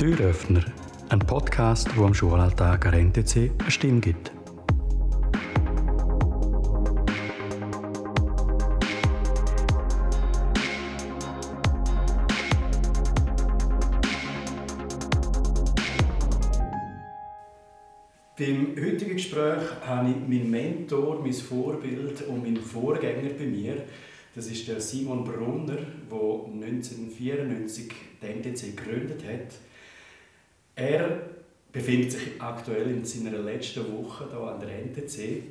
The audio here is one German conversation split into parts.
Türöffner, ein Podcast, wo am Schulalltag an NTC eine Stimme gibt. Beim heutigen Gespräch habe ich meinen Mentor, mein Vorbild und meinen Vorgänger bei mir. Das ist der Simon Brunner, der 1994 den NTC gegründet hat. Er befindet sich aktuell in seiner letzten Woche hier an der NTC.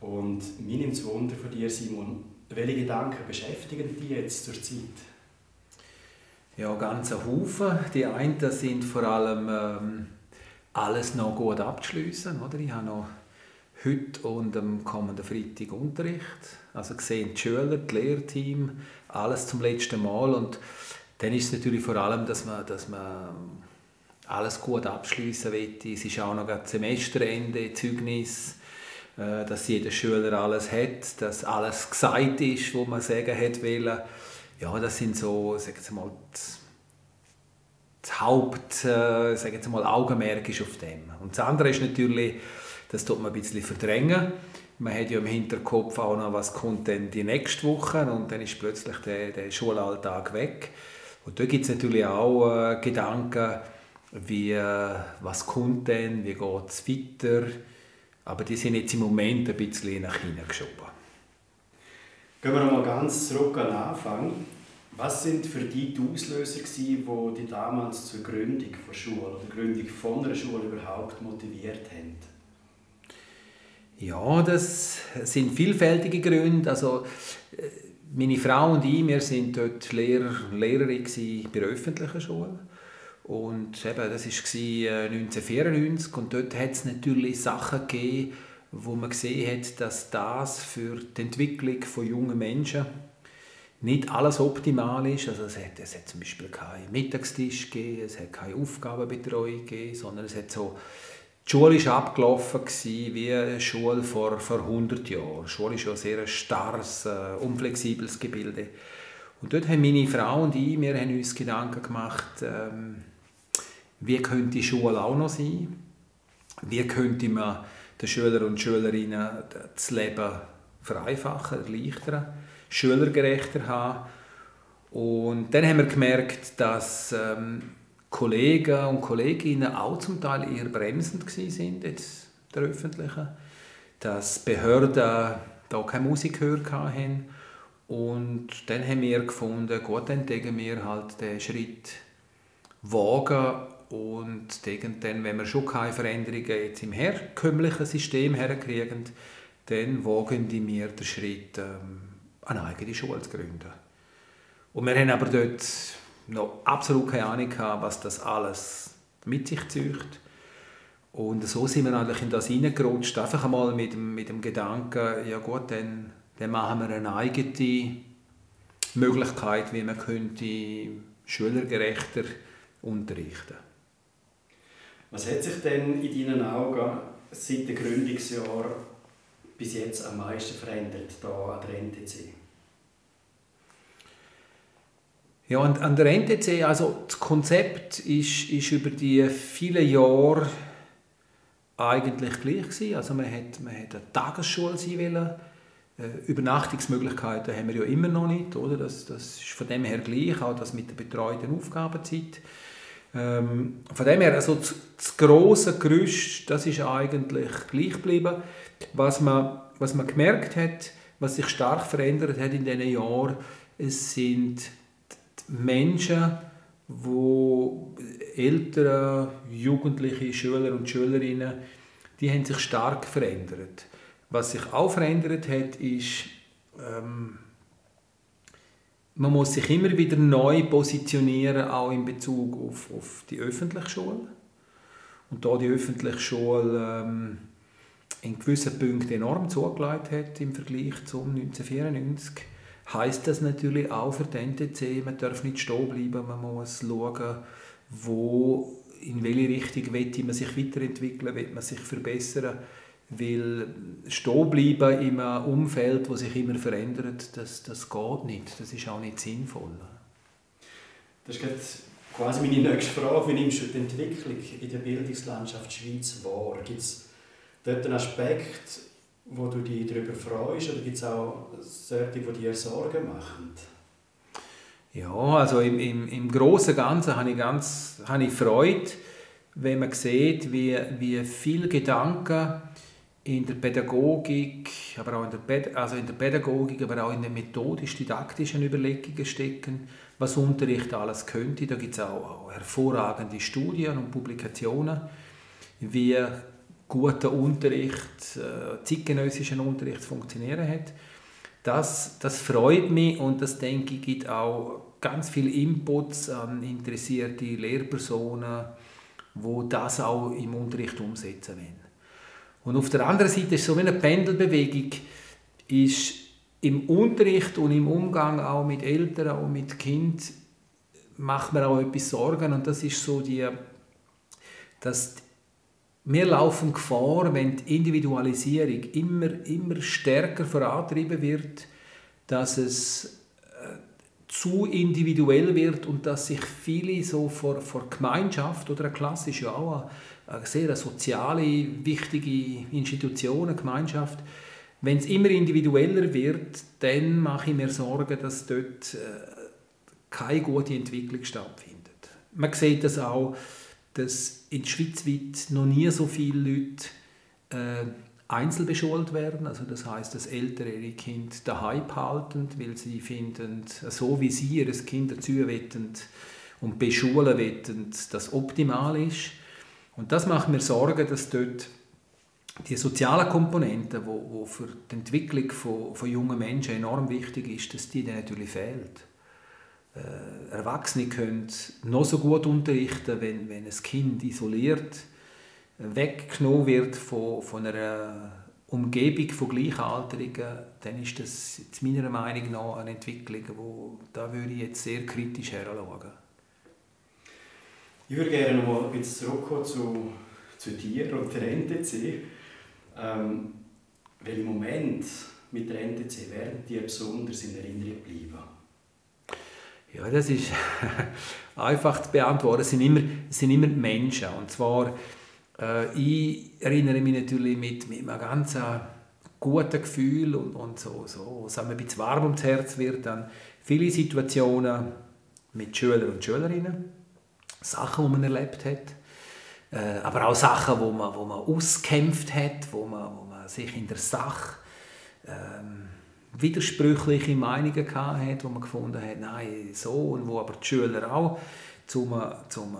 Und mir nimmt es Wunder von dir, Simon, welche Gedanken beschäftigen dich jetzt zur Zeit? Ja, ganz ein Haufen. Die einen sind vor allem ähm, alles noch gut abzuschliessen. Oder? Ich habe noch heute und am kommenden Freitag Unterricht. Also sehen die Schüler, das Lehrteam, alles zum letzten Mal. Und dann ist es natürlich vor allem, dass man, dass man alles gut abschließen will. Es ist auch noch das Semesterende, Zeugnis, äh, dass jeder Schüler alles hat, dass alles gesagt ist, was man sagen hat wollen. Ja, das sind so, sagen Sie mal, das Haupt, äh, sagen Sie mal, Augenmerk ist auf dem. Und das andere ist natürlich, das tut man ein bisschen verdrängen. Man hat ja im Hinterkopf auch noch, was kommt denn die nächste Woche und dann ist plötzlich der, der Schulalltag weg. Und da gibt es natürlich auch äh, Gedanken, wie, was kommt denn, wie geht es weiter. Aber die sind jetzt im Moment ein bisschen nach hinten geschoben. Gehen wir nochmal ganz zurück an den Anfang. Was sind für dich die Auslöser, die dich damals zur Gründung der Schule oder der Gründung von einer Schule überhaupt motiviert haben? Ja, das sind vielfältige Gründe. Also, äh, meine Frau und ich, wir sind dort Lehrer, Lehrerin bei der öffentlichen Schule. Und eben, das war 1994 und dort hat es natürlich Sachen gegeben, wo man gesehen hat, dass das für die Entwicklung von jungen Menschen nicht alles optimal ist. Also es hat, es hat zum Beispiel keinen Mittagstisch gegeben, es hat keine Aufgabenbetreuung gegeben, sondern es hat so die Schule war abgelaufen wie eine Schule vor, vor 100 Jahren. Die Schule ist ja ein sehr starres, äh, unflexibles Gebilde. Und dort haben meine Frau und ich, wir haben uns Gedanken gemacht, ähm, wie könnte die Schule auch noch sein? Wie könnte man den Schülern und Schülerinnen das Leben vereinfachen, erleichtern, schülergerechter haben? Und dann haben wir gemerkt, dass ähm, Kollegen und Kolleginnen auch zum Teil eher bremsend sind jetzt der öffentlichen, dass Behörden da keine Musikhör hatten. Und dann haben wir gefunden, gut, dann wir halt den Schritt wagen und dann, wenn wir schon keine Veränderungen jetzt im herkömmlichen System herkriegen, dann wagen die mir den Schritt, ähm, eine eigene Schule zu gründen. Und wir haben aber dort noch absolut keine Ahnung gehabt, was das alles mit sich zieht. Und so sind wir eigentlich in das hineingerutscht, einfach einmal mit dem, mit dem Gedanken, ja gut, dann, dann machen wir eine eigene Möglichkeit, wie man könnte schülergerechter unterrichten könnte. Was hat sich denn in deinen Augen seit dem Gründungsjahr bis jetzt am meisten verändert hier an der NTC? Ja, und an der NTC, also das Konzept ist, ist über die vielen Jahre eigentlich gleich gewesen. Also man hat, man hat eine Tagesschule sein wollen. Äh, Übernachtungsmöglichkeiten haben wir ja immer noch nicht, oder? Das, das ist von dem her gleich, auch das mit der betreuten Aufgabenzeit. Ähm, von dem her, also das, das grosse Gerüst, das ist eigentlich gleich geblieben. Was man, was man gemerkt hat, was sich stark verändert hat in diesen Jahren, es sind Menschen, wo Eltern, Jugendliche, Schüler und Schülerinnen, die haben sich stark verändert. Was sich auch verändert hat, ist, ähm, man muss sich immer wieder neu positionieren, auch in Bezug auf, auf die öffentliche Schule. Und da die öffentliche Schule ähm, in gewissen Punkten enorm zugelegt hat im Vergleich zum 1994, heißt das natürlich auch für den NTC, man darf nicht stehen bleiben, man muss schauen, wo, in welche Richtung will man sich weiterentwickeln, will man sich verbessern, weil stehen bleiben in einem Umfeld, das sich immer verändert, das, das geht nicht, das ist auch nicht sinnvoll. Das ist quasi meine nächste Frage, wie nimmst du die Entwicklung in der Bildungslandschaft Schweiz wahr? Gibt es dort einen Aspekt, wo du dich darüber freust oder gibt es auch solche, die dir Sorgen machen? Ja, also im, im, im Großen und Ganzen habe ich, ganz, habe ich Freude, wenn man sieht, wie, wie viel Gedanken in der Pädagogik, aber auch in der, also in der Pädagogik, aber auch in den methodisch-didaktischen Überlegungen stecken, was Unterricht alles könnte. Da gibt es auch, auch hervorragende Studien und Publikationen, wie guter Unterricht, äh, zeitgenössischen Unterricht funktionieren hat. Das, das freut mich und das denke ich gibt auch ganz viel Inputs an interessierte Lehrpersonen, wo das auch im Unterricht umsetzen wollen. Und auf der anderen Seite ist so wie eine Pendelbewegung, ist im Unterricht und im Umgang auch mit Eltern und mit Kind macht man auch etwas Sorgen. Und das ist so die, dass wir laufen Gefahr, wenn die Individualisierung immer, immer stärker vorantrieben wird, dass es äh, zu individuell wird und dass sich viele so vor, vor Gemeinschaft oder eine Klasse ist ja auch eine, sehr soziale, wichtige Institution, eine Gemeinschaft, wenn es immer individueller wird, dann mache ich mir Sorgen, dass dort äh, keine gute Entwicklung stattfindet. Man sieht das auch, dass in der Schweiz noch nie so viele Leute äh, einzelbeschult werden. Also das heißt, dass Eltern ihre Kinder daheim behalten, weil sie finden, so wie sie ihr Kind dazu und beschulen wollen, das optimal ist. Und das macht mir Sorgen, dass dort die sozialen Komponenten, wo, wo für die Entwicklung von, von jungen Menschen enorm wichtig ist, dass die dann natürlich fehlt. Äh, Erwachsene können noch so gut unterrichten, wenn, wenn ein Kind isoliert weggenommen wird von, von einer Umgebung von Gleichaltrigen, dann ist das meiner Meinung nach eine Entwicklung, wo da würde ich jetzt sehr kritisch heranschauen. Ich würde gerne noch mal ein bisschen zurückkommen zu, zu dir und der NTC. Ähm, welche Moment mit der NTC werden dir besonders in Erinnerung bleiben? Ja, das ist einfach zu beantworten. Es sind immer, es sind immer Menschen. Und zwar, äh, ich erinnere mich natürlich mit, mit einem ganz äh, guten Gefühl und, und so, so, es ein bisschen warm ums Herz wird, an viele Situationen mit Schülern und Schülerinnen, Sachen, die man erlebt hat, äh, aber auch Sachen, wo man, wo man auskämpft hat, wo man, wo man sich in der Sache ähm, widersprüchliche Meinungen hatte, wo man gefunden hat, nein, so, und wo aber die Schüler auch zum, zum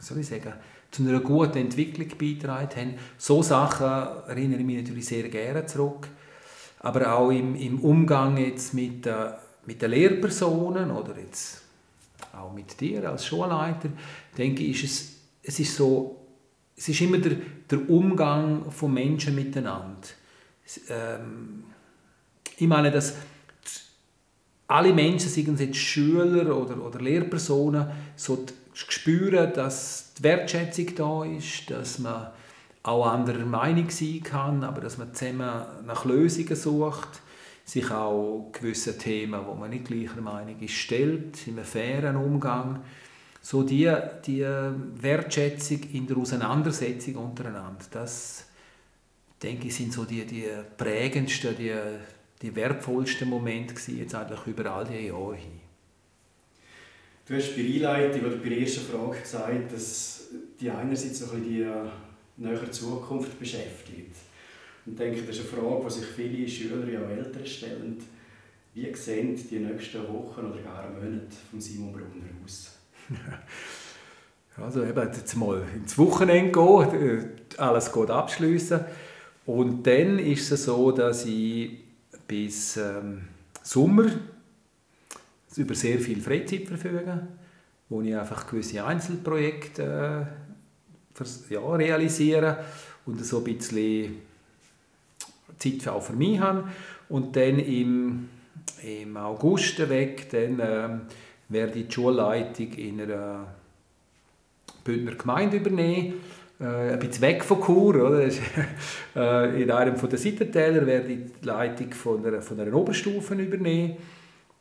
soll ich sagen, zu einer guten Entwicklung beigetragen haben. So Sachen erinnere ich mich natürlich sehr gerne zurück. Aber auch im, im Umgang jetzt mit, äh, mit den Lehrpersonen oder jetzt auch mit dir als Schulleiter, denke ich, ist es, es ist so, es ist immer der, der Umgang von Menschen miteinander. Ähm, ich meine, dass alle Menschen, seien es jetzt Schüler oder, oder Lehrpersonen, so spüren, dass die Wertschätzung da ist, dass man auch anderer Meinung sein kann, aber dass man zusammen nach Lösungen sucht, sich auch gewisse Themen, wo man nicht gleicher Meinung ist, stellt, einem fairen Umgang. So die, die Wertschätzung in der Auseinandersetzung untereinander, das denke ich, sind so die, die prägendsten, die, die wertvollsten Momente jetzt eigentlich über all die Jahre hin. Du hast bei der Einleitung oder bei der ersten Frage gesagt, dass die einerseits so ein die äh, nähere Zukunft beschäftigt. Und denke, das ist eine Frage, die sich viele Schüler und Eltern stellen. Wie sehen die nächsten Wochen oder gar Monate von Simon Brunner aus? Also eben jetzt mal ins Wochenende gehen, äh, alles gut abschließen. Und dann ist es so, dass ich bis ähm, Sommer über sehr viel Freizeit verfügen, wo ich einfach gewisse Einzelprojekte äh, ja, realisiere und so ein bisschen Zeit auch für mich habe. Und dann im, im August weg, dann äh, werde ich die Schulleitung in einer Bündner Gemeinde übernehmen äh, ein bisschen weg von Chur. Oder? Äh, in einem der Seitentäler werde ich die Leitung von einer, von einer Oberstufe übernehmen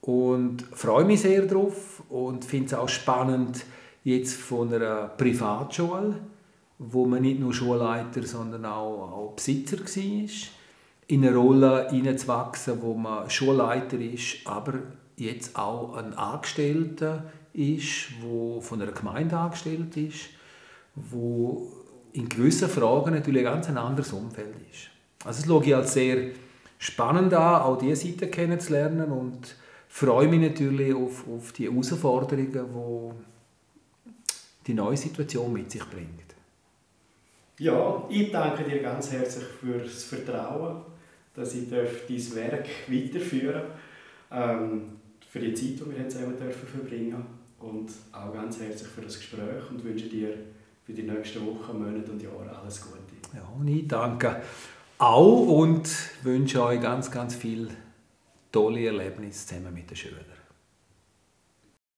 und freue mich sehr darauf und finde es auch spannend, jetzt von einer Privatschule, wo man nicht nur Schulleiter, sondern auch, auch Besitzer war, in eine Rolle hineinzuwachsen, wo man Schulleiter ist, aber jetzt auch ein Angestellter ist, wo von einer Gemeinde angestellt ist, wo in gewissen Fragen natürlich ein ganz anderes Umfeld ist. Also das schaue ich als sehr spannend an, auch diese Seite kennenzulernen und freue mich natürlich auf, auf die Herausforderungen, die die neue Situation mit sich bringt. Ja, ich danke dir ganz herzlich für das Vertrauen, dass ich dein Werk weiterführen darf. Ähm, für die Zeit, die wir jetzt zusammen dürfen verbringen und auch ganz herzlich für das Gespräch und wünsche dir für die nächsten Wochen, Monate und Jahre alles Gute. Ja, und ich danke auch und wünsche euch ganz, ganz viel tolle Erlebnisse zusammen mit den Schülern.